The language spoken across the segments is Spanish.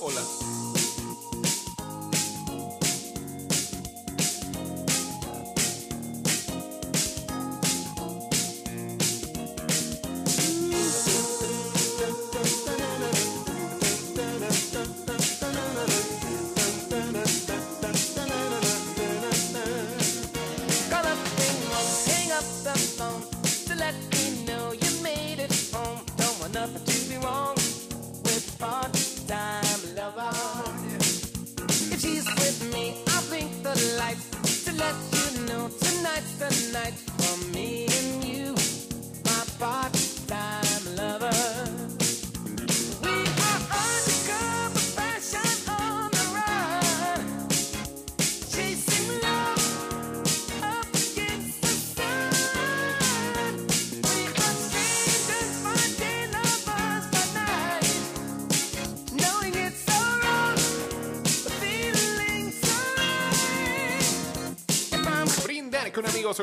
Hola.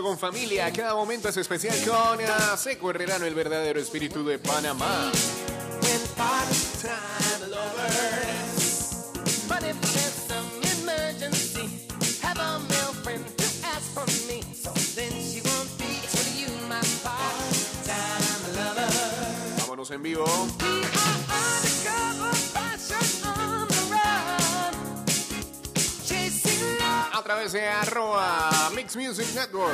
Con familia. Cada momento es especial con ah, Seco Herrerano, el verdadero espíritu de Panamá. with part-time lovers. A través de arroba Mix Music Network.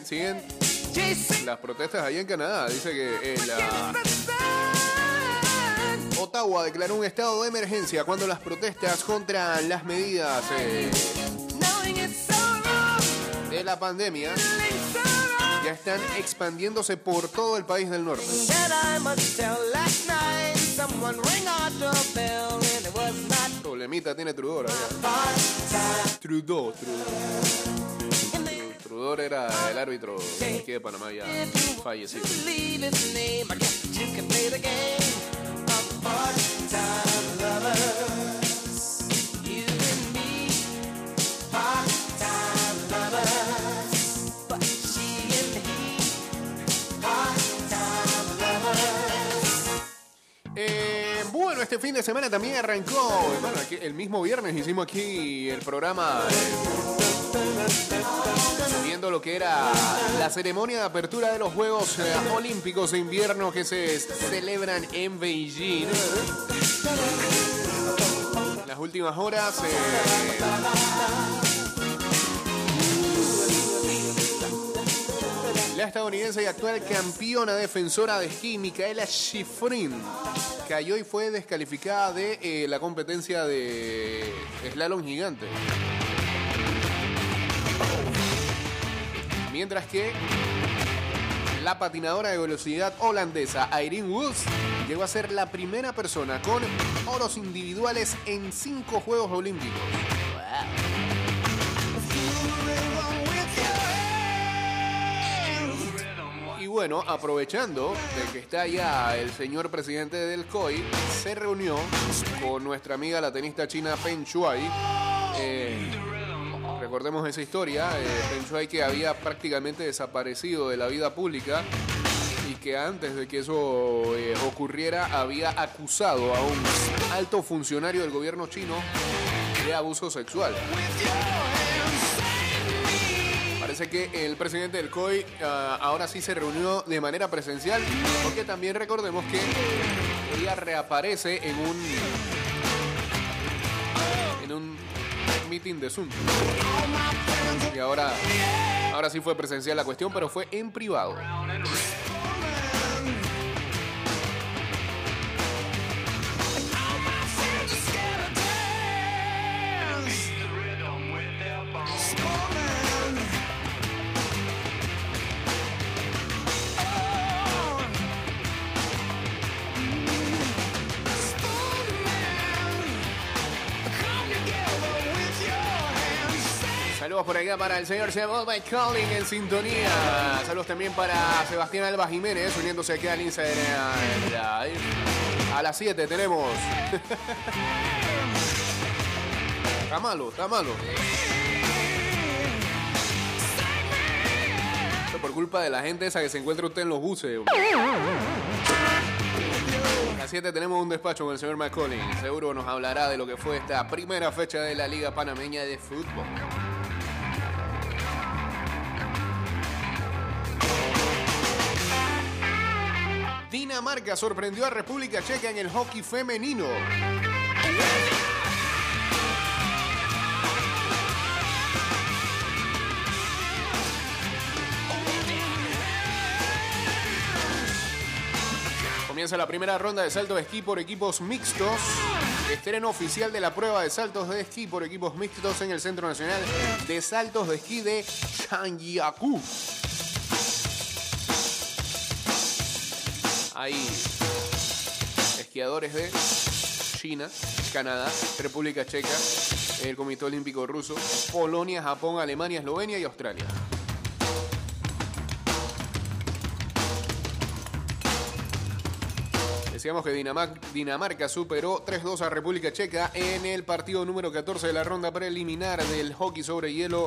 Siguen, las protestas ahí en Canadá. Dice que the sun. Ottawa declaró un estado de emergencia cuando las protestas contra las medidas eh, de la pandemia ya están expandiéndose por todo el país del norte. Problemita tiene Trudor allá. Trudeau, Trudeau. Era el árbitro aquí de Panamá ya fallecido. Este fin de semana también arrancó, bueno, aquí- el mismo viernes hicimos aquí el programa viendo lo que era la ceremonia de apertura de los Juegos eh, Olímpicos de Invierno que se celebran en Beijing. Las últimas horas eh, La estadounidense y actual campeona defensora de esquí, Micaela Schifrin, cayó y fue descalificada de eh, la competencia de slalom gigante. Mientras que la patinadora de velocidad holandesa Irene Woods llegó a ser la primera persona con oros individuales en cinco Juegos Olímpicos. Bueno, aprovechando de que está ya el señor presidente del COI, se reunió con nuestra amiga la tenista china Peng Shuai. Eh, recordemos esa historia, eh, Peng que había prácticamente desaparecido de la vida pública y que antes de que eso eh, ocurriera había acusado a un alto funcionario del gobierno chino de abuso sexual. Parece que el presidente del COI ah, ahora sí se reunió de manera presencial, porque también recordemos que ella reaparece en un en un meeting de Zoom. Y ahora ahora sí fue presencial la cuestión, pero fue en privado. Por acá para el señor en sintonía. Saludos también para Sebastián Alba Jiménez uniéndose aquí al Instagram Live. A las 7 tenemos. está malo, está malo. Esto por culpa de la gente esa que se encuentra usted en los buses. A las 7 tenemos un despacho con el señor McCollin. Seguro nos hablará de lo que fue esta primera fecha de la Liga Panameña de Fútbol. Dinamarca sorprendió a República Checa en el hockey femenino. Comienza la primera ronda de salto de esquí por equipos mixtos. Estreno oficial de la prueba de saltos de esquí por equipos mixtos en el Centro Nacional de Saltos de Esquí de Changiaku. Hay esquiadores de China, Canadá, República Checa, el Comité Olímpico Ruso, Polonia, Japón, Alemania, Eslovenia y Australia. Decíamos que Dinamar- Dinamarca superó 3-2 a República Checa en el partido número 14 de la ronda preliminar del hockey sobre hielo.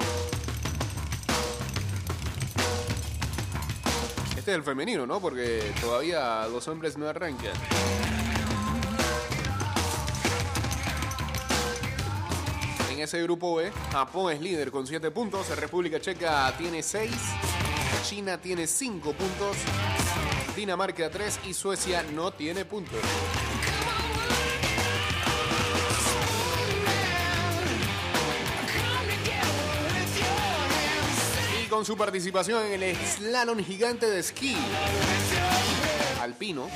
Este es el femenino, ¿no? Porque todavía los hombres no arrancan. En ese grupo B, Japón es líder con 7 puntos, República Checa tiene 6, China tiene 5 puntos, Dinamarca 3 y Suecia no tiene puntos. Su participación en el slalom gigante de esquí alpino,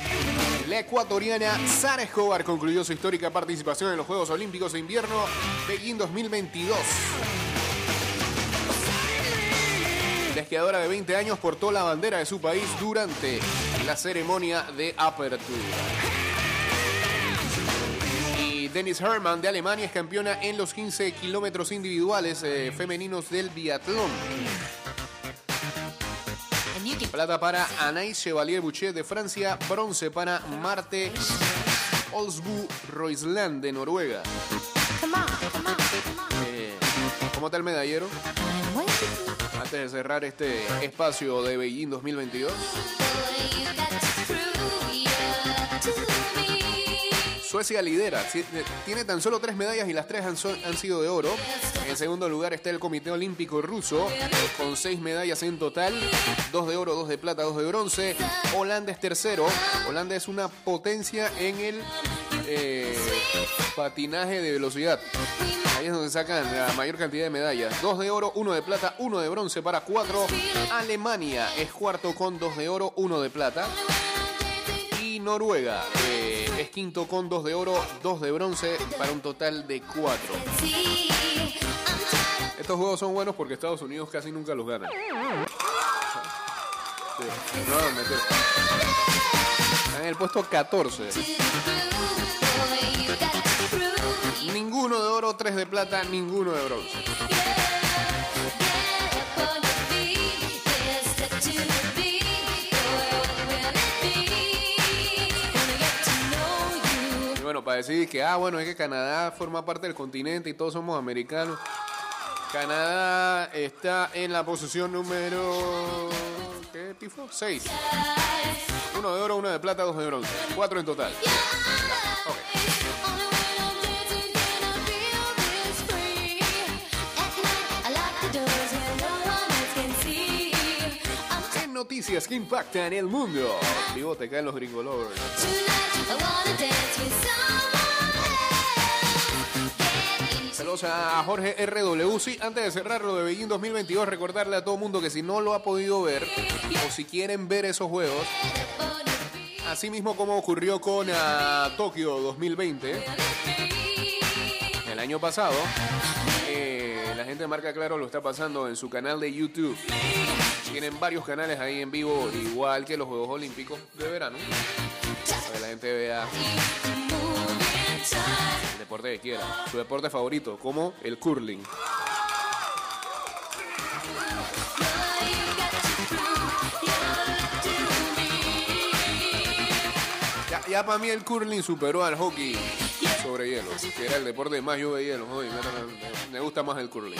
la ecuatoriana Sara Escobar concluyó su histórica participación en los Juegos Olímpicos de Invierno Pekín 2022. La esquiadora de 20 años portó la bandera de su país durante la ceremonia de apertura. Y Dennis Hermann de Alemania es campeona en los 15 kilómetros individuales eh, femeninos del biatlón. Plata para Anaïs Chevalier Boucher de Francia, bronce para Marte Olsbu Roisland de Noruega. Eh, ¿Cómo está el medallero? Antes de cerrar este espacio de Beijing 2022. Suecia lidera, tiene tan solo tres medallas y las tres han sido de oro. En segundo lugar está el Comité Olímpico Ruso con seis medallas en total, dos de oro, dos de plata, dos de bronce. Holanda es tercero. Holanda es una potencia en el eh, patinaje de velocidad. Ahí es donde sacan la mayor cantidad de medallas. Dos de oro, uno de plata, uno de bronce para cuatro. Alemania es cuarto con dos de oro, uno de plata. Y Noruega eh, es quinto con dos de oro, dos de bronce para un total de cuatro. Estos juegos son buenos porque Estados Unidos casi nunca los gana. En el puesto 14. Ninguno de oro, tres de plata, ninguno de bronce. Para decir que, ah, bueno, es que Canadá forma parte del continente y todos somos americanos. Canadá está en la posición número. ¿Qué tifo? 6. Uno de oro, uno de plata, dos de bronce. Cuatro en total. Ok. Noticias que impactan el mundo. Vivo te caen los gringo lovers. Saludos a Jorge RW. Sí, antes de cerrar lo de Beijing 2022, recordarle a todo mundo que si no lo ha podido ver o si quieren ver esos juegos, así mismo como ocurrió con ah, Tokio 2020, el año pasado, la gente de Marca Claro lo está pasando en su canal de YouTube. Tienen varios canales ahí en vivo, igual que los Juegos Olímpicos de verano. Para que la gente vea el deporte que quiera. Su deporte favorito, como el curling. Ya, para mí el curling superó al hockey sobre hielo, que era el deporte más yo veía los hoy. Más el curling.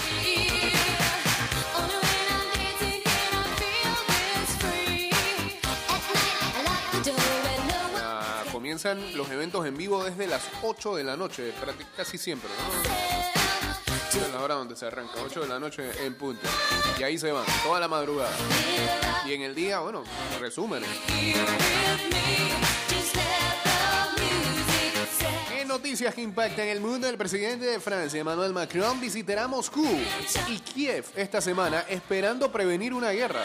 Comienzan los eventos en vivo desde las 8 de la noche, casi siempre, ¿no? Es la hora donde se arranca, 8 de la noche en punto. Y ahí se van, toda la madrugada. Y en el día, bueno, resumen. ¿Qué noticias que impactan el mundo? El presidente de Francia, Emmanuel Macron, visitará Moscú y Kiev esta semana esperando prevenir una guerra.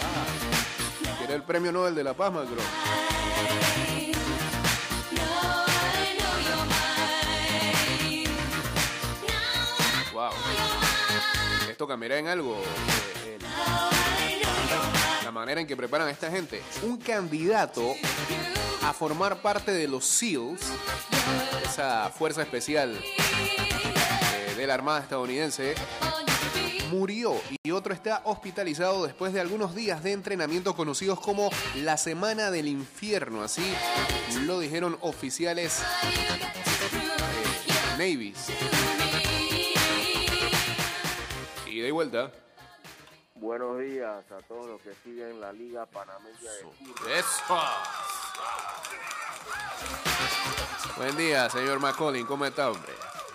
Ah, quiere el premio Nobel de la Paz, Macron. Wow. Esto cambiará en algo. eh, la manera en que preparan a esta gente. Un candidato a formar parte de los SEALs, esa fuerza especial eh, de la Armada estadounidense, murió y otro está hospitalizado después de algunos días de entrenamiento conocidos como la Semana del Infierno. Así lo dijeron oficiales eh, Navies. Y de vuelta. Buenos días a todos los que siguen la Liga Panameña de. Buen día, señor McCollin. ¿Cómo está, hombre?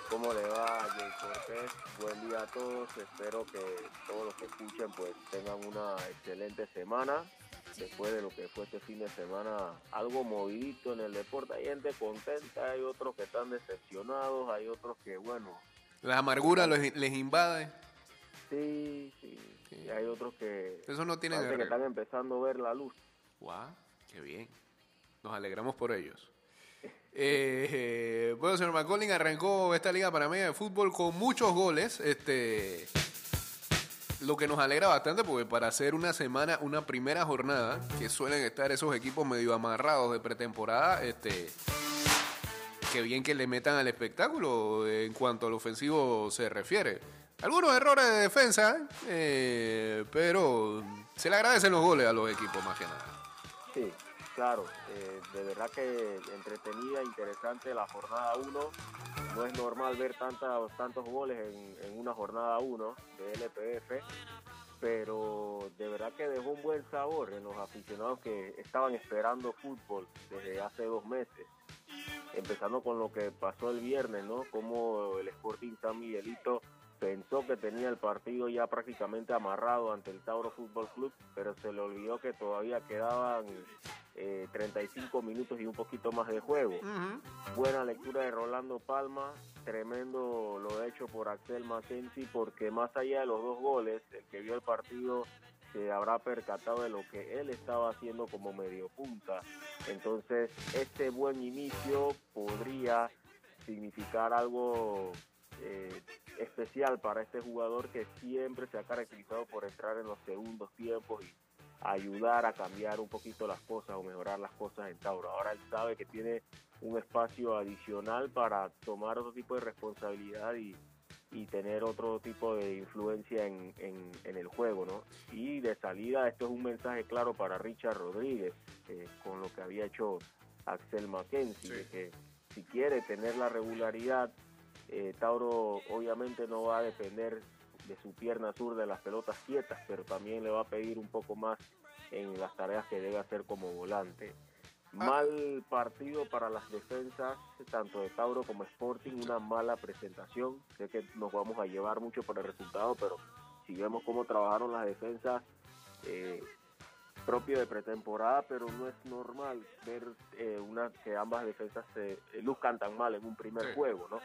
¿Cómo le va, Jay Cortés? Buen día a todos. Espero que todos los que escuchen pues tengan una excelente semana. Después de lo que fue este fin de semana, algo movidito en el deporte. Hay gente contenta, hay otros que están decepcionados, hay otros que, bueno, La amargura los- les invade. sí, sí. Y hay otros que, Eso no tiene que están empezando a ver la luz. Guau, qué bien. Nos alegramos por ellos. Eh, bueno, señor McCollin arrancó esta Liga Panameña de Fútbol con muchos goles. Este, lo que nos alegra bastante porque para hacer una semana, una primera jornada, que suelen estar esos equipos medio amarrados de pretemporada, este, qué bien que le metan al espectáculo en cuanto al ofensivo se refiere. Algunos errores de defensa, eh, pero se le agradecen los goles a los equipos más que nada. Sí, claro, eh, de verdad que entretenida, interesante la jornada 1. No es normal ver tantos, tantos goles en, en una jornada 1 de LPF, pero de verdad que dejó un buen sabor en los aficionados que estaban esperando fútbol desde hace dos meses. Empezando con lo que pasó el viernes, ¿no? Como el Sporting San Miguelito pensó que tenía el partido ya prácticamente amarrado ante el Tauro Fútbol Club, pero se le olvidó que todavía quedaban eh, 35 minutos y un poquito más de juego. Buena lectura de Rolando Palma, tremendo lo hecho por Axel Mackenzie, porque más allá de los dos goles, el que vio el partido se habrá percatado de lo que él estaba haciendo como medio punta. Entonces, este buen inicio podría significar algo eh, especial para este jugador que siempre se ha caracterizado por entrar en los segundos tiempos y ayudar a cambiar un poquito las cosas o mejorar las cosas en Tauro. Ahora él sabe que tiene un espacio adicional para tomar otro tipo de responsabilidad y, y tener otro tipo de influencia en, en- en el juego, ¿no? Y de salida esto es un mensaje claro para Richard Rodríguez, eh, con lo que había hecho Axel Mackenzie, Sí. de que si quiere tener la regularidad, eh, Tauro obviamente no va a depender de su pierna sur de las pelotas quietas, pero también le va a pedir un poco más en las tareas que debe hacer como volante. Mal partido para las defensas, tanto de Tauro como Sporting, una mala presentación. Sé que nos vamos a llevar mucho por el resultado, pero si vemos cómo trabajaron las defensas, eh, propio de pretemporada, pero no es normal ver eh, una que ambas defensas se eh, luzcan tan mal en un primer Sí. juego, ¿no?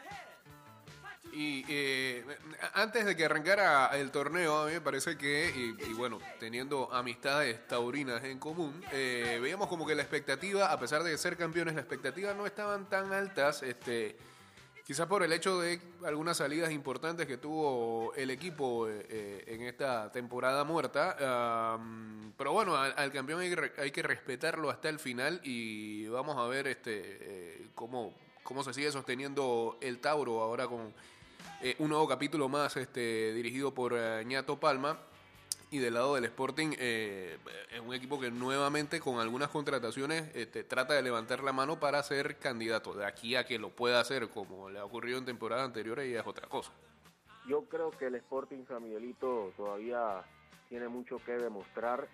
Y eh, antes de que arrancara el torneo, a mí me parece que, y, y bueno, teniendo amistades taurinas en común, eh, veíamos como que la expectativa, a pesar de ser campeones, la expectativa no estaban tan altas, este, quizás por el hecho de algunas salidas importantes que tuvo el equipo eh, eh, en esta temporada muerta. pero bueno, al, campeón hay que, hay que respetarlo hasta el final y vamos a ver este eh, cómo, cómo se sigue sosteniendo el Tauro ahora con eh, un nuevo capítulo más este, dirigido por eh, Ñato Palma. Y del lado del Sporting, eh, es un equipo que nuevamente con algunas contrataciones este, trata de levantar la mano para ser candidato. De aquí a que lo pueda hacer, como le ha ocurrido en temporadas anteriores, ya es otra cosa. Yo creo que el Sporting San Miguelito todavía tiene mucho que demostrar.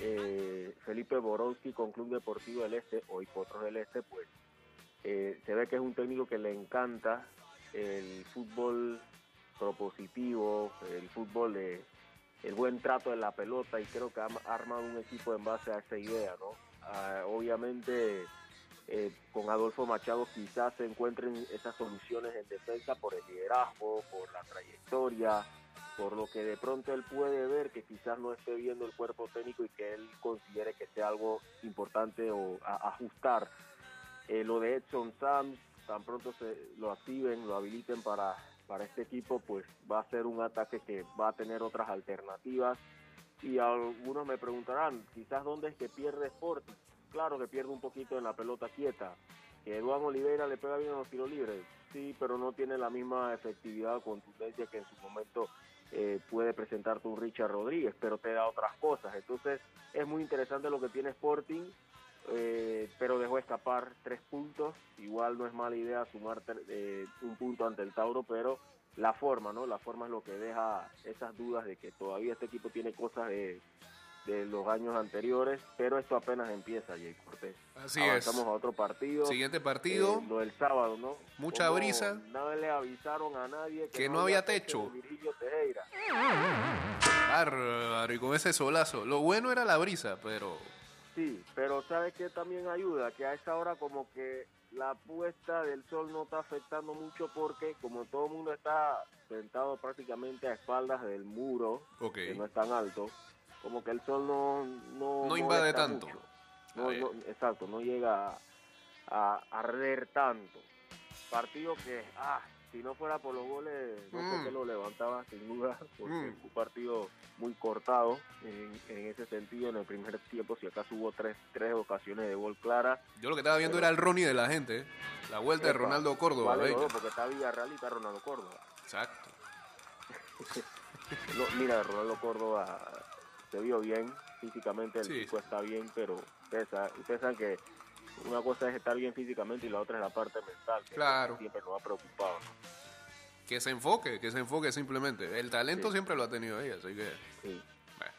Eh, Felipe Borowski con Club Deportivo del Este, hoy Potros del Este, pues eh, se ve que es un técnico que le encanta el fútbol propositivo, el fútbol de el buen trato de la pelota y creo que ha armado un equipo en base a esa idea, ¿no? Ah, obviamente eh, con Adolfo Machado quizás se encuentren esas soluciones en defensa por el liderazgo, por la trayectoria, por lo que de pronto él puede ver que quizás no esté viendo el cuerpo técnico y que él considere que sea algo importante o ajustar. Eh, lo de Edson Sams, tan pronto se lo activen, lo habiliten para, para este equipo, pues va a ser un ataque que va a tener otras alternativas. Y algunos me preguntarán, quizás dónde es que pierde Sporting. Claro que pierde un poquito en la pelota quieta. Que Eduardo Oliveira le pega bien a los tiros libres, sí, pero no tiene la misma efectividad o contundencia que en su momento eh, puede presentarte un Richard Rodríguez, pero te da otras cosas. Entonces es muy interesante lo que tiene Sporting, eh, pero dejó escapar tres puntos. Igual no es mala idea sumar eh, un punto ante el Tauro, pero la forma, ¿no? La forma es lo que deja esas dudas de que todavía este equipo tiene cosas de, de los años anteriores, pero esto apenas empieza, Jay Cortés. Así Avanzamos es. a otro partido. Siguiente partido. Eh, lo del sábado, ¿no? Mucha Como brisa. No le avisaron a nadie que, Que no había techo. Bárbaro, y con ese solazo. Lo bueno era la brisa, pero Sí, pero ¿sabes qué también ayuda? Que a esa hora como que la puesta del sol no está afectando mucho porque como todo el mundo está sentado prácticamente a espaldas del muro, ok. que no es tan alto, como que el sol no... No, No invade tanto. No, no, exacto, no llega a, a arder tanto. Partido que, ah, si no fuera por los goles, no Mm. sé qué lo levantaba sin duda, porque Mm. fue un partido muy cortado en, en ese sentido. En el primer tiempo, si acaso hubo tres, tres ocasiones de gol clara. Yo lo que estaba viendo era el Ronnie de la gente. ¿eh? La vuelta de Ronaldo Córdoba. vale, no, porque está Villarreal y está Ronaldo Córdoba. Exacto. No, mira, Ronaldo Córdoba se vio bien, físicamente el Sí, chico está bien, pero saben que una cosa es estar bien físicamente y la otra es la parte mental, que Claro. siempre nos ha preocupado. ¿no? Que se enfoque, que se enfoque simplemente. El talento Sí. siempre lo ha tenido ella, así que. Sí. bueno.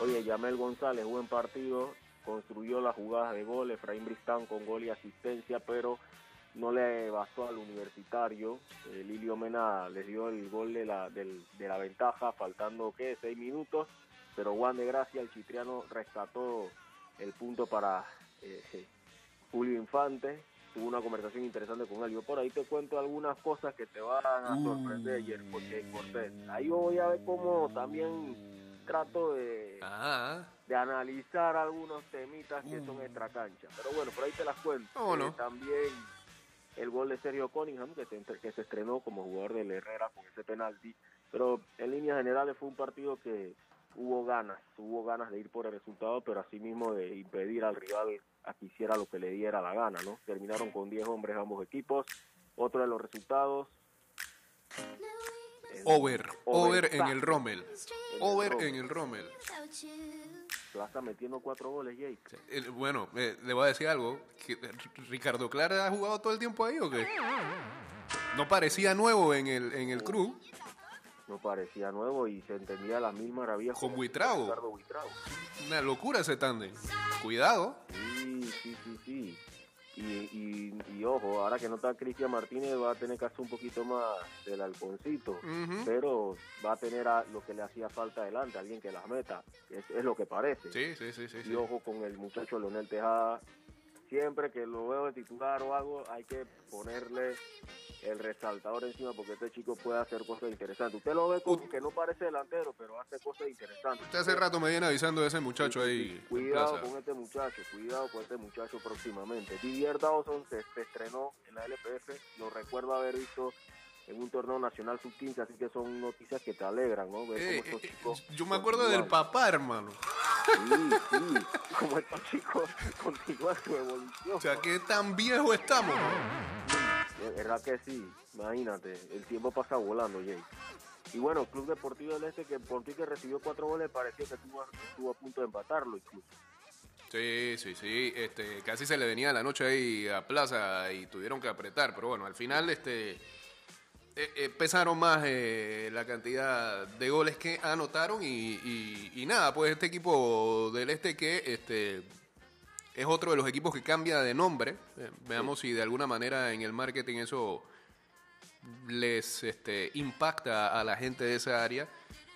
Oye, Yamel González, buen partido, construyó las jugadas de gol, Efraín Bristán con gol y asistencia, pero no le bastó al universitario. Eh, Lilio Mena les dio el gol de la, del- de la ventaja, faltando, ¿qué? Seis minutos, pero Juan de Gracia, el chitriano, rescató el punto para eh, Julio Infante. Tuvo una conversación interesante con él. Yo por ahí te cuento algunas cosas que te van a sorprender, ayer, porque Cortés. Ahí voy a ver cómo también trato de, Ah, de analizar algunos temitas que son Uh. extra cancha. Pero bueno, por ahí te las cuento. ¿Cómo no? Eh, también el gol de Sergio Cunningham, que se, que se estrenó como jugador del Herrera con ese penalti. Pero en líneas generales fue un partido que hubo ganas, hubo ganas de ir por el resultado, pero asimismo de impedir al rival a que hiciera lo que le diera la gana, ¿no? Terminaron con 10 hombres ambos equipos. Otro de los resultados. eh, over. Over en el Rommel. el Over en el Rommel. Plaza metiendo cuatro goles, Jake. El- bueno, eh, le voy a decir algo. que ¿Ricardo Clara ha jugado todo el tiempo ahí o qué? No parecía nuevo en el, en el crew. Parecía nuevo y se entendía las mil maravillas Con Buitrago. Ricardo Buitrago. Una locura ese tándem. Cuidado. Sí, sí, sí, sí. Y, y, y ojo, ahora que no está Cristian Martínez va a tener que hacer un poquito más del halconcito, pero va a tener a lo que le hacía falta adelante, alguien que las meta, es, es lo que parece. Sí, sí, sí, sí. Y ojo con el muchacho Leonel Tejada, siempre que lo veo de titular o algo, hay que ponerle el resaltador encima porque este chico puede hacer cosas interesantes. Usted lo ve como que no parece delantero, pero hace cosas interesantes. Usted hace rato me viene avisando de ese muchacho ahí. Cuidado con este muchacho, cuidado con este muchacho próximamente. Didier Dawson se, se estrenó en la LPF, lo recuerdo haber visto en un torneo nacional sub-15, así que son noticias que te alegran, ¿no? Ver Eh, cómo estos eh, chicos yo me acuerdo del papá, hermano. Sí, sí, como estos chicos continúan su evolución. O sea, ¿qué tan viejo estamos? Es verdad que sí, imagínate, el tiempo pasa volando, Jay. Y bueno, Club Deportivo del Este, que por ti que recibió cuatro goles, parecía que estuvo, estuvo a punto de empatarlo incluso. Sí, sí, sí. Este, casi se le venía la noche ahí a Plaza y tuvieron que apretar, pero bueno, al final este eh, eh, pesaron más eh, la cantidad de goles que anotaron y, y- y nada, pues este equipo del este que este es otro de los equipos que cambia de nombre. Eh, veamos si de alguna manera en el marketing eso les este, impacta a la gente de esa área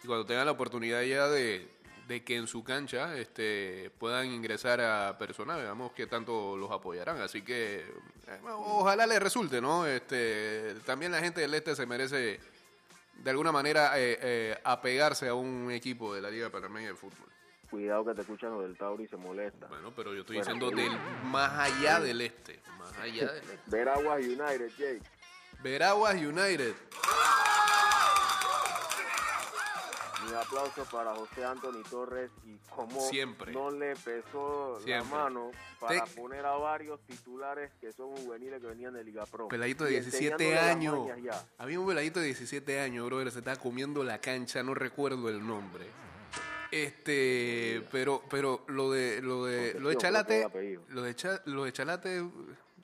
y cuando tengan la oportunidad ya de, de que en su cancha este, puedan ingresar a personas, veamos qué tanto los apoyarán. Así que eh, ojalá les resulte, ¿no? Este, también la gente del este se merece de alguna manera eh, eh, apegarse a un equipo de la Liga Panameña de Fútbol. Cuidado que te escuchan los del Tauro y se molesta. Bueno, pero yo estoy Bueno, diciendo del más allá del este, más allá del este. Veraguas United, Jake. Veraguas United. Un aplauso para José Anthony Torres y cómo Siempre. no le pesó Siempre. la mano para Te- poner a varios titulares que son juveniles que venían de Liga Pro. Peladito de Y 17 enseñándole las años. Había un peladito de 17 años, brother, se estaba comiendo la cancha, no recuerdo el nombre. Este, pero pero lo de lo de lo de Chalate, lo de lo de Chalate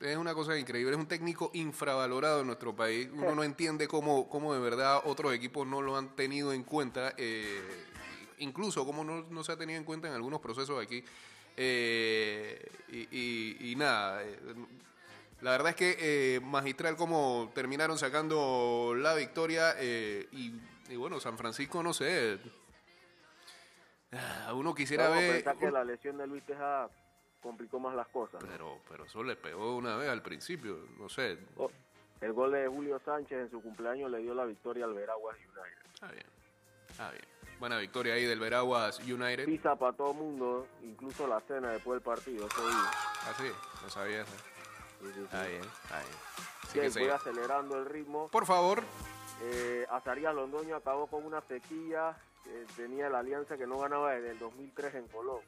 es una cosa increíble, es un técnico infravalorado en nuestro país. Uno no entiende cómo cómo de verdad otros equipos no lo han tenido en cuenta eh, incluso cómo no, no se ha tenido en cuenta en algunos procesos aquí. Eh, y, y- y nada, eh, la verdad es que eh, magistral como terminaron sacando la victoria y, y bueno, San Francisco, no sé. ah, Uno quisiera Vamos a ver... pensar que la lesión de Luis Teja complicó más las cosas. ¿no? Pero, pero eso le pegó una vez al principio, no sé. Oh, El gol de Julio Sánchez en su cumpleaños le dio la victoria al Veraguas United. Está bien, está bien. Buena victoria ahí del Veraguas United. Pisa para todo el mundo, incluso la cena después del partido. Ese día. Ah, sí, no sabía eso. Sí, sí, sí. Está bien, está bien. Así Sí, que voy acelerando el ritmo. Por favor, Eh, Azarías Londoño acabó con una sequía. que tenía la alianza que no ganaba desde el 2003 en Colón.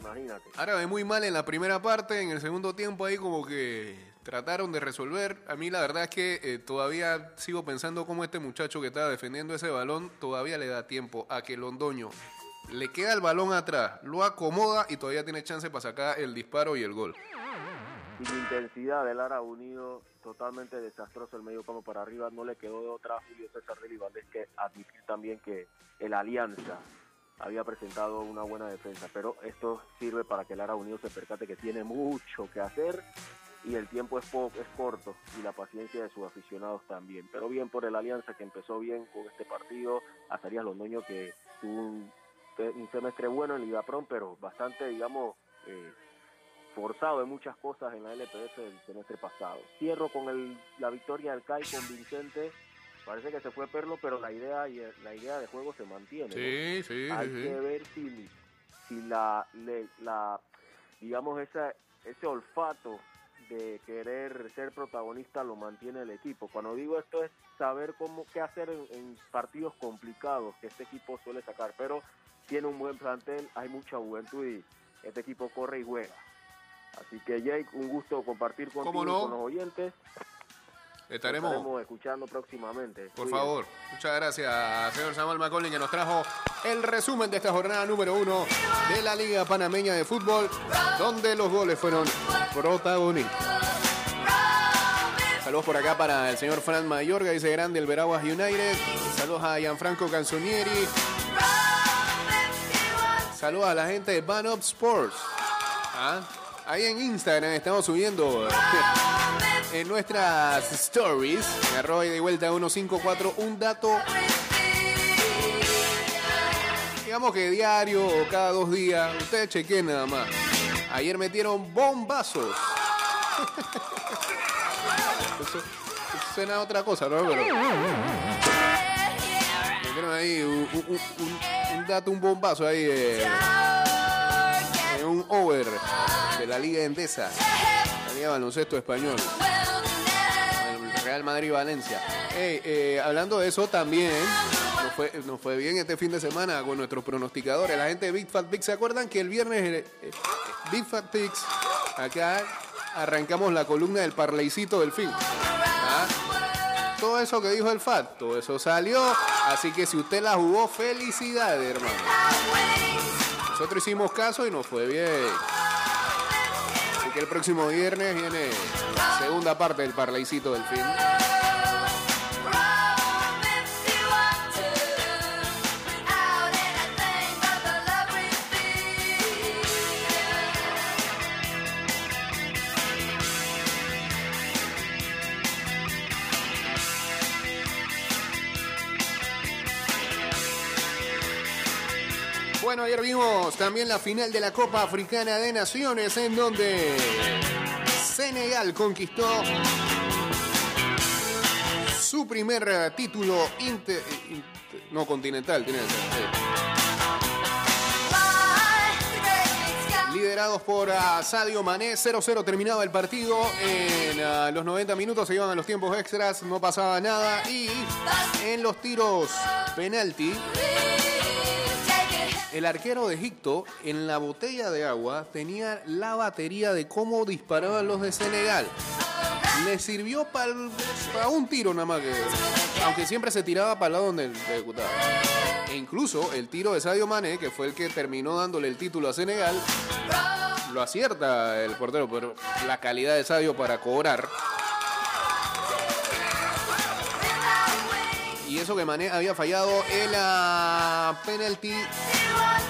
Imagínate. Ahora ve muy mal en la primera parte, en el segundo tiempo ahí como que trataron de resolver. A mí la verdad es que eh, todavía sigo pensando cómo este muchacho que estaba defendiendo ese balón todavía le da tiempo a que Londoño le queda el balón atrás, lo acomoda y todavía tiene chance para sacar el disparo y el gol. Sin intensidad del Ara Unido, totalmente desastroso el medio campo para arriba. No le quedó de otra Julio César Deli Valdés que admitir también que el Alianza había presentado una buena defensa. Pero esto sirve para que el Ara Unido se percate que tiene mucho que hacer y el tiempo es, po- es corto y la paciencia de sus aficionados también. Pero bien por el Alianza que empezó bien con este partido. Azarías Londoño que tuvo un, semestre bueno en Liga Prom, pero bastante, digamos, eh, forzado en muchas cosas en la LPF del semestre pasado. Cierro con el, la victoria del CAI convincente. Parece que se fue Perlo, pero la idea y la idea de juego se mantiene. ¿no? Sí, sí, Hay sí, que sí. ver si, si la, le- la, digamos, esa, ese olfato de querer ser protagonista lo mantiene el equipo. Cuando digo esto es saber cómo qué hacer en, en partidos complicados que este equipo suele sacar, pero tiene un buen plantel, hay mucha juventud y este equipo corre y juega. Así que Jake, un gusto compartir contigo con los oyentes. Estaremos, Estaremos escuchando próximamente. por Cuídense. favor. Muchas gracias, señor Samuel Macaulay, que nos trajo el resumen de esta jornada número uno de la Liga Panameña de Fútbol, donde los goles fueron protagonistas. Saludos por acá para el señor Fran Mayorga, dice grande el Veraguas United. Saludos a Gianfranco Canzonieri. Saludos a la gente de Ban Up Sports. Ah, Ahí en Instagram estamos subiendo en nuestras stories, en arroba y de vuelta 154, un dato, digamos que diario o cada dos días. Ustedes chequen nada más. Ayer metieron bombazos. Eso, suena a otra cosa, ¿no? Pero metieron ahí un, dato, un bombazo ahí. eh, un over de la Liga Endesa, la Liga Baloncesto Español, el Real Madrid-Valencia. Ey, eh, hablando de eso también, nos fue, nos fue bien este fin de semana con nuestros pronosticadores. La gente de Big Fat Picks, ¿se acuerdan que el viernes eh, eh, Big Fat Picks, acá arrancamos la columna del parleycito del fin? ¿Ah? todo eso que dijo el FAT, todo eso salió. Así que si usted la jugó, felicidades, hermano. Nosotros hicimos caso y nos fue bien. El próximo viernes viene segunda parte del parlaycito del fin. Bueno, ayer vimos también la final de la Copa Africana de Naciones en donde Senegal conquistó su primer eh, título inte- inte- no continental, tiene. Liderados por ah, Sadio Mané, 0-0 terminaba el partido. En ah, los 90 minutos se iban a los tiempos extras, no pasaba nada. Y en los tiros penalti, el arquero de Egipto en la botella de agua tenía la batería de cómo disparaban los de Senegal. Le sirvió para un tiro nada más que. Aunque siempre se tiraba para el lado donde ejecutaba. E incluso el tiro de Sadio Mané, que fue el que terminó dándole el título a Senegal, lo acierta el portero, pero la calidad de Sadio para cobrar. Y eso que Mané había fallado el ah, penalti,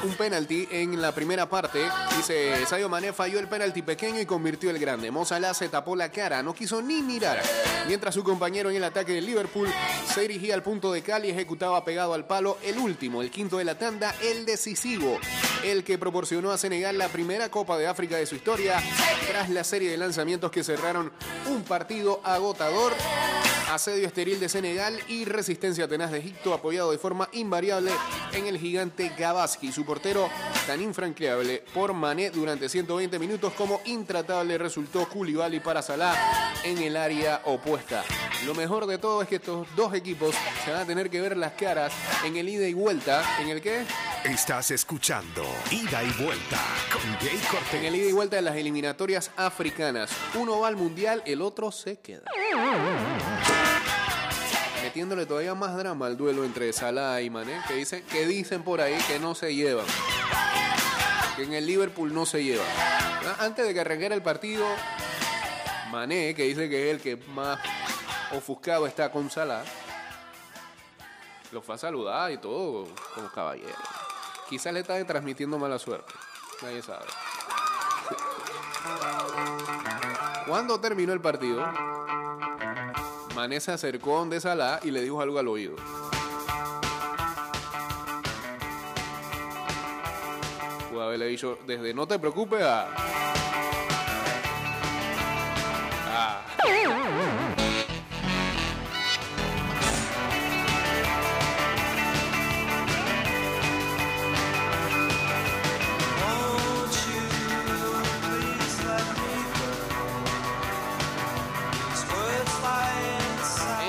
un penalti en la primera parte. Dice, Sadio Mané falló el penalti pequeño y convirtió el grande. Mo Salah se tapó la cara, no quiso ni mirar. Mientras su compañero en el ataque del Liverpool se dirigía al punto de cal y ejecutaba pegado al palo el último, el quinto de la tanda, el decisivo. El que proporcionó a Senegal la primera Copa de África de su historia tras la serie de lanzamientos que cerraron un partido agotador asedio estéril de Senegal y resistencia tenaz de Egipto apoyado de forma invariable en el gigante Gabaski. Su portero tan infranqueable por Mané durante 120 minutos como intratable resultó Koulibaly para Salah en el área opuesta. Lo mejor de todo es que estos dos equipos se van a tener que ver las caras en el ida y vuelta. ¿En el qué? Estás escuchando Ida y Vuelta con Jay En Cortés. el ida y vuelta de las eliminatorias africanas. Uno va al mundial, el otro se queda. Metiéndole todavía más drama al duelo entre Salah y Mané, que dicen, que dicen por ahí que no se llevan. Que en el Liverpool no se llevan. Ah, Antes de que arrancara el partido, Mané, que dice que es el que más ofuscado está con Salah, lo fue a saludar y todo como caballero. Quizás le está transmitiendo mala suerte. Nadie sabe. Cuando terminó el partido, Mané se acercó donde Salah y le dijo algo al oído. Pudo haberle dicho, desde no te preocupes a... a-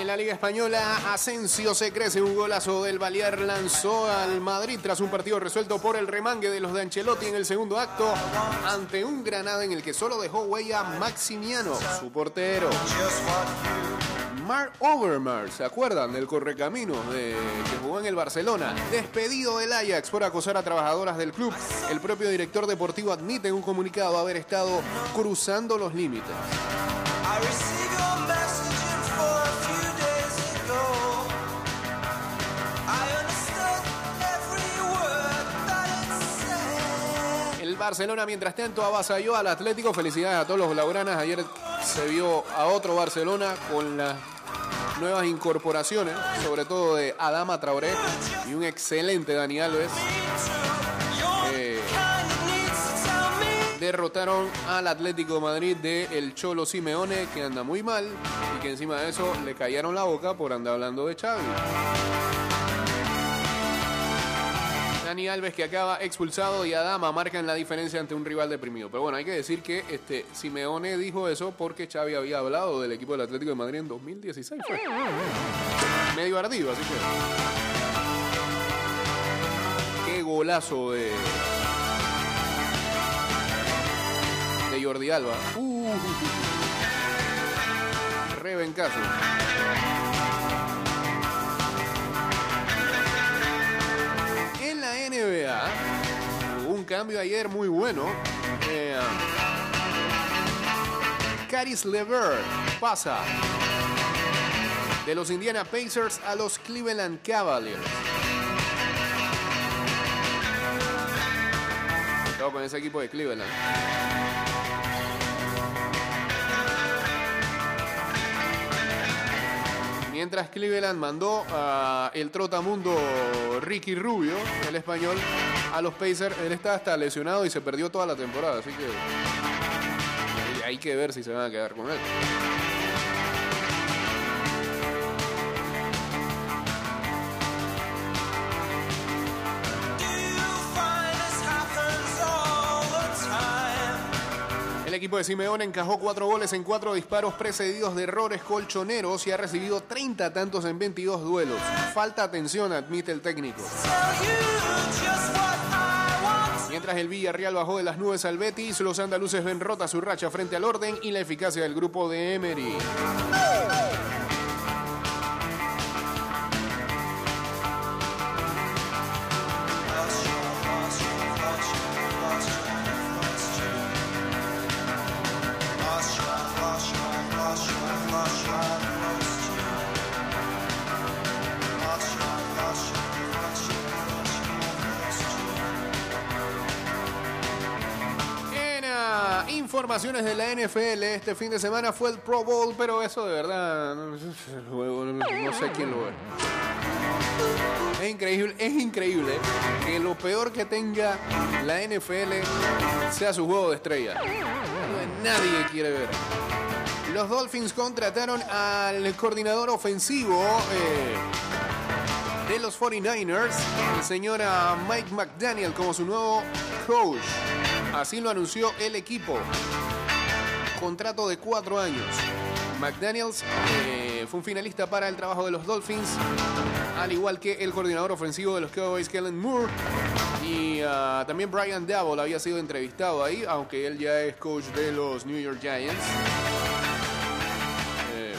la Liga Española, Asensio se crece un golazo del Balear lanzó al Madrid tras un partido resuelto por el remangue de los de Ancelotti en el segundo acto ante un Granada en el que solo dejó huella Maximiano, su portero. Mark Overmars, ¿se acuerdan del correcamino de, que jugó en el Barcelona? Despedido del Ajax por acosar a trabajadoras del club. El propio director deportivo admite en un comunicado haber estado cruzando los límites. Barcelona, mientras tanto, avasalló al Atlético. Felicidades a todos los blaugranas. Ayer se vio a otro Barcelona con las nuevas incorporaciones, sobre todo de Adama Traoré y un excelente Dani Alves. Derrotaron al Atlético de Madrid de El Cholo Simeone, que anda muy mal y que encima de eso le callaron la boca por andar hablando de Xavi. Alves que acaba expulsado y Adama marcan la diferencia ante un rival deprimido. Pero bueno, hay que decir que este Simeone dijo eso porque Xavi había hablado del equipo del Atlético de Madrid en 2016. fue. Medio ardido, así que. Qué golazo de. Jordi Alba. Uh, Rebencazo. Cambio ayer muy bueno. Eh, Caris Lever pasa de los Indiana Pacers a los Cleveland Cavaliers. Con ese equipo de Cleveland. Mientras Cleveland mandó a el trotamundo Ricky Rubio, el español, a los Pacers, él está hasta lesionado y se perdió toda la temporada, así que hay que ver si se van a quedar con él. Equipo de Simeone encajó cuatro goles en cuatro disparos precedidos de errores colchoneros y ha recibido 30 tantos en 22 duelos. Falta atención, admite el técnico. Mientras el Villarreal bajó de las nubes al Betis, los andaluces ven rota su racha frente al orden y la eficacia del grupo de Emery. Informaciones de la NFL, este fin de semana fue el Pro Bowl, pero eso de verdad, no, sé quién lo ve. Es increíble, es increíble que lo peor que tenga la NFL sea su juego de estrella. Nadie quiere ver. Los Dolphins contrataron al coordinador ofensivo eh, de los 49ers, el señor ah, Mike McDaniel, como su nuevo coach. Así lo anunció el equipo. Contrato de cuatro años. McDaniels eh, fue un finalista para el trabajo de los Dolphins, al igual que el coordinador ofensivo de los Cowboys, Kellen Moore. Y ah, también Brian Dabble había sido entrevistado ahí, aunque él ya es coach de los New York Giants. Eh,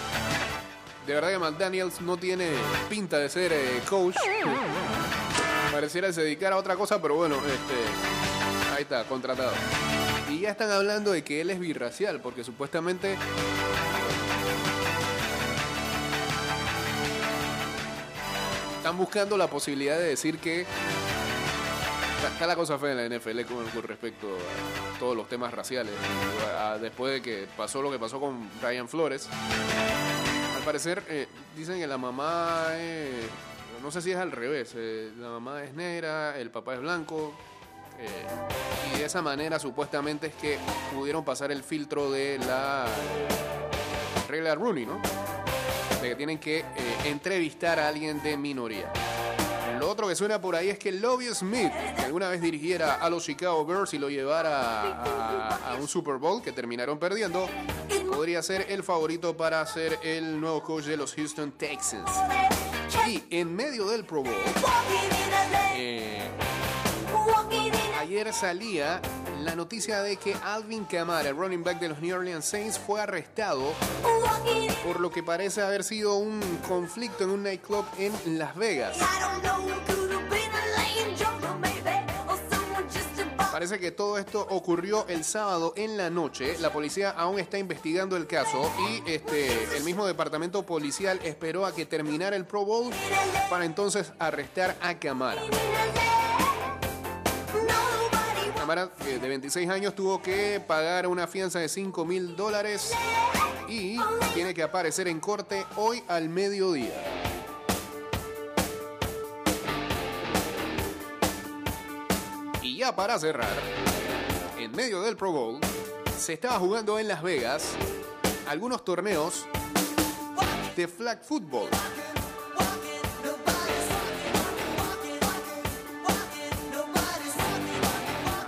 de verdad que McDaniels no tiene pinta de ser eh, coach. Pareciera se dedicar a otra cosa, pero bueno, este, contratado. Y ya están hablando de que él es birracial, porque supuestamente están buscando la posibilidad de decir que está, la cosa fea en la NFL con, respecto a todos los temas raciales. Después de que pasó lo que pasó con Brian Flores, al parecer eh, dicen que la mamá es, no sé si es al revés, eh, la mamá es negra, el papá es blanco. Eh, y de esa manera supuestamente es que pudieron pasar el filtro de la regla Rooney, ¿no? De que tienen que eh, entrevistar a alguien de minoría. Lo otro que suena por ahí es que Lovie Smith, que alguna vez dirigiera a los Chicago Bears y lo llevara a, a un Super Bowl que terminaron perdiendo, podría ser el favorito para ser el nuevo coach de los Houston Texans. Y en medio del Pro Bowl, eh, ayer salía la noticia de que Alvin Kamara, el running back de los New Orleans Saints, fue arrestado por lo que parece haber sido un conflicto en un nightclub en Las Vegas. Parece que todo esto ocurrió el sábado en la noche. La policía aún está investigando el caso y este, el mismo departamento policial esperó a que terminara el Pro Bowl para entonces arrestar a Camara. Eh, de 26 años, tuvo que pagar una fianza de 5 mil dólares y tiene que aparecer en corte hoy al mediodía. Y ya para cerrar, en medio del Pro Bowl, se estaba jugando en Las Vegas algunos torneos de flag football.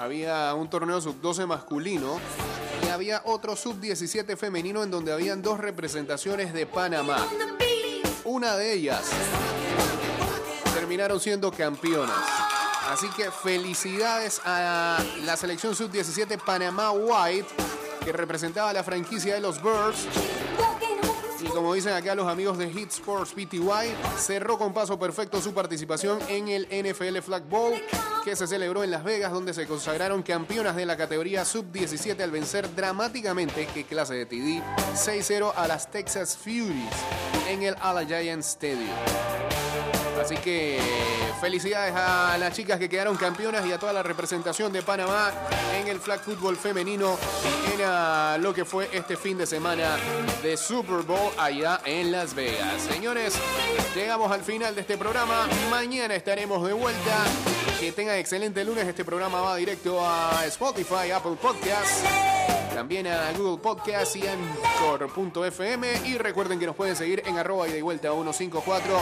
Había un torneo sub-12 masculino y había otro sub-17 femenino en donde habían dos representaciones de Panamá. Una de ellas terminaron siendo campeonas. Así que felicidades a la selección sub-17 Panamá White, que representaba a la franquicia de los Birds. Y como dicen acá los amigos de Hit Sports PTY, cerró con paso perfecto su participación en el NFL Flag Bowl que se celebró en Las Vegas, donde se consagraron campeonas de la categoría sub-17 al vencer dramáticamente, qué clase de TD, 6-0 a las Texas Furies en el Allegiant Stadium. Así que felicidades a las chicas que quedaron campeonas y a toda la representación de Panamá en el flag fútbol femenino en lo que fue este fin de semana de Super Bowl allá en Las Vegas. Señores, llegamos al final de este programa. Mañana estaremos de vuelta. Que tengan excelente lunes. Este programa va directo a Spotify, Apple Podcasts. También a Google Podcast y Anchor.fm. Y recuerden que nos pueden seguir en arroba y de vuelta 154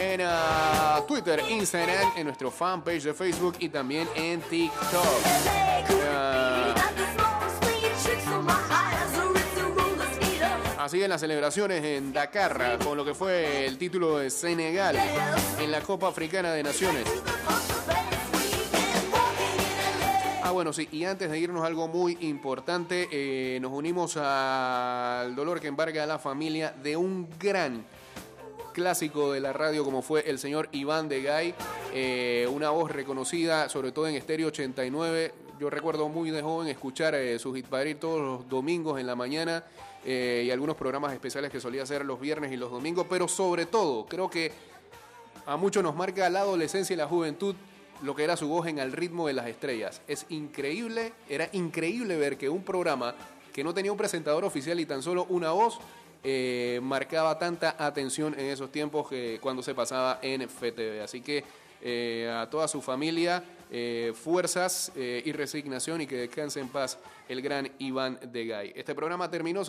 en ah, Twitter, Instagram, en nuestro fanpage de Facebook y también en TikTok. Ah, Así en las celebraciones en Dakar con lo que fue el título de Senegal en la Copa Africana de Naciones. Ah, bueno, sí, y antes de irnos algo muy importante, eh, nos unimos al dolor que embarga a la familia de un gran clásico de la radio como fue el señor Iván de Gay, eh, una voz reconocida sobre todo en Estéreo 89. Yo recuerdo muy de joven escuchar eh, su hit todos los domingos en la mañana eh, y algunos programas especiales que solía hacer los viernes y los domingos, pero sobre todo creo que a muchos nos marca la adolescencia y la juventud lo que era su voz en Al ritmo de las estrellas. Es increíble, era increíble ver que un programa que no tenía un presentador oficial y tan solo una voz eh, marcaba tanta atención en esos tiempos que cuando se pasaba en FTV. Así que eh, a toda su familia, eh, fuerzas y resignación y que descanse en paz el gran Iván de Gay. Este programa terminó, señor.